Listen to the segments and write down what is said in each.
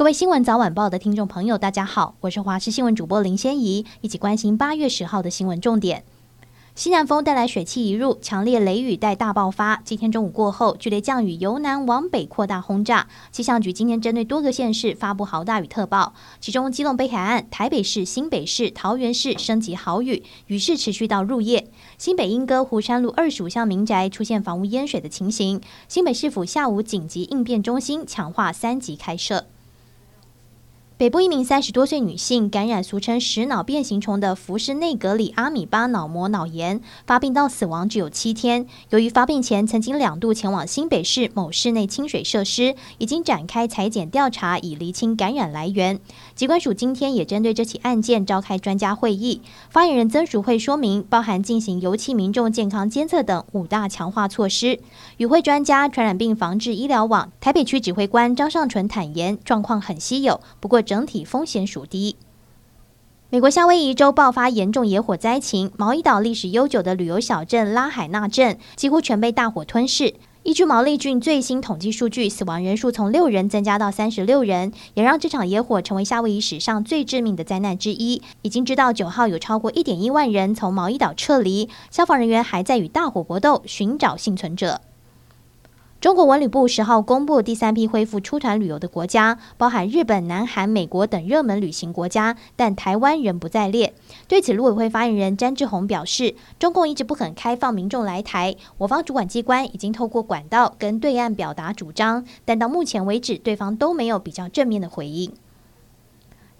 各位新闻早晚报的听众朋友，大家好，我是华视新闻主播林仙怡，一起关心八月十号的新闻重点。西南风带来水汽移入，强烈雷雨带大爆发。今天中午过后，剧烈降雨由南往北扩大轰炸。气象局今天针对多个县市发布豪大雨特报，其中基隆北海岸、台北市、新北市、桃园市升级豪雨，雨势持续到入夜。新北莺歌湖山路二十五巷民宅出现房屋淹水的情形，新北市府下午紧急应变中心强化三级开设。北部一名三十多岁女性感染俗称食脑变形虫的福氏内格里阿米巴脑膜脑炎，发病到死亡只有七天。由于发病前曾经两度前往新北市某室内清水设施，已经展开裁检调查，以厘清感染来源。疾管署今天也针对这起案件召开专家会议，发言人曾淑慧说明，包含进行游憩民众健康监测等五大强化措施。与会专家传染病防治医疗网台北区指挥官张尚淳坦言，状况很稀有，不过。整体风险属低。美国夏威夷州爆发严重野火灾情，毛伊岛历史悠久的旅游小镇拉海纳镇几乎全被大火吞噬。依据毛利郡最新统计数据，死亡人数从六人增加到三十六人，也让这场野火成为夏威夷史上最致命的灾难之一。已经知道九号有超过一点一万人从毛伊岛撤离，消防人员还在与大火搏斗，寻找幸存者。中国文旅部十号公布第三批恢复出团旅游的国家，包含日本、南韩、美国等热门旅行国家，但台湾仍不在列。对此，陆委会发言人詹志宏表示，中共一直不肯开放民众来台，我方主管机关已经透过管道跟对岸表达主张，但到目前为止，对方都没有比较正面的回应。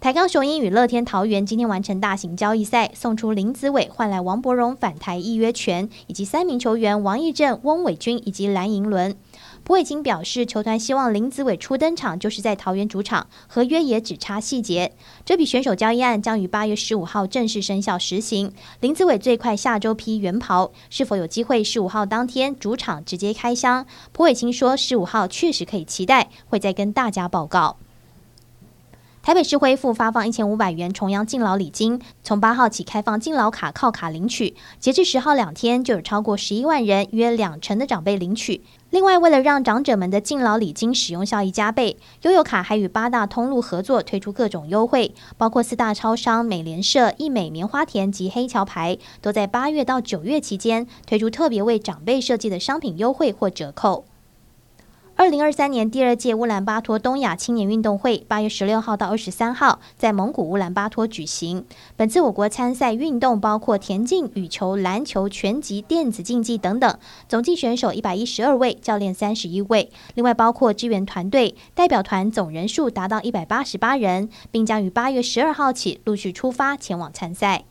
台钢雄鹰与乐天桃园今天完成大型交易赛，送出林子伟换来王柏荣返台预约权，以及三名球员王义正、翁伟君以及蓝银伦。朴伟清表示，球团希望林子伟初登场就是在桃园主场，合约也只差细节。这笔选手交易案将于八月十五号正式生效实行。林子伟最快下周批原袍，是否有机会十五号当天主场直接开箱？朴伟清说，十五号确实可以期待，会再跟大家报告。台北市恢复发放一千五百元重阳敬老礼金，从八号起开放敬老卡靠卡领取，截至十号两天就有超过十一万人，约两成的长辈领取。另外，为了让长者们的敬老礼金使用效益加倍，悠游卡还与八大通路合作推出各种优惠，包括四大超商、美联社、易美、棉花田及黑桥牌，都在八月到九月期间推出特别为长辈设计的商品优惠或折扣。二零二三年第二届乌兰巴托东亚青年运动会八月十六号到二十三号在蒙古乌兰巴托举行。本次我国参赛运动包括田径、羽球、篮球、拳击、电子竞技等等，总计选手一百一十二位，教练三十一位。另外包括支援团队、代表团，总人数达到一百八十八人，并将于八月十二号起陆续出发前往参赛。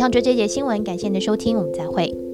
上就这节新闻，感谢您的收听，我们再会。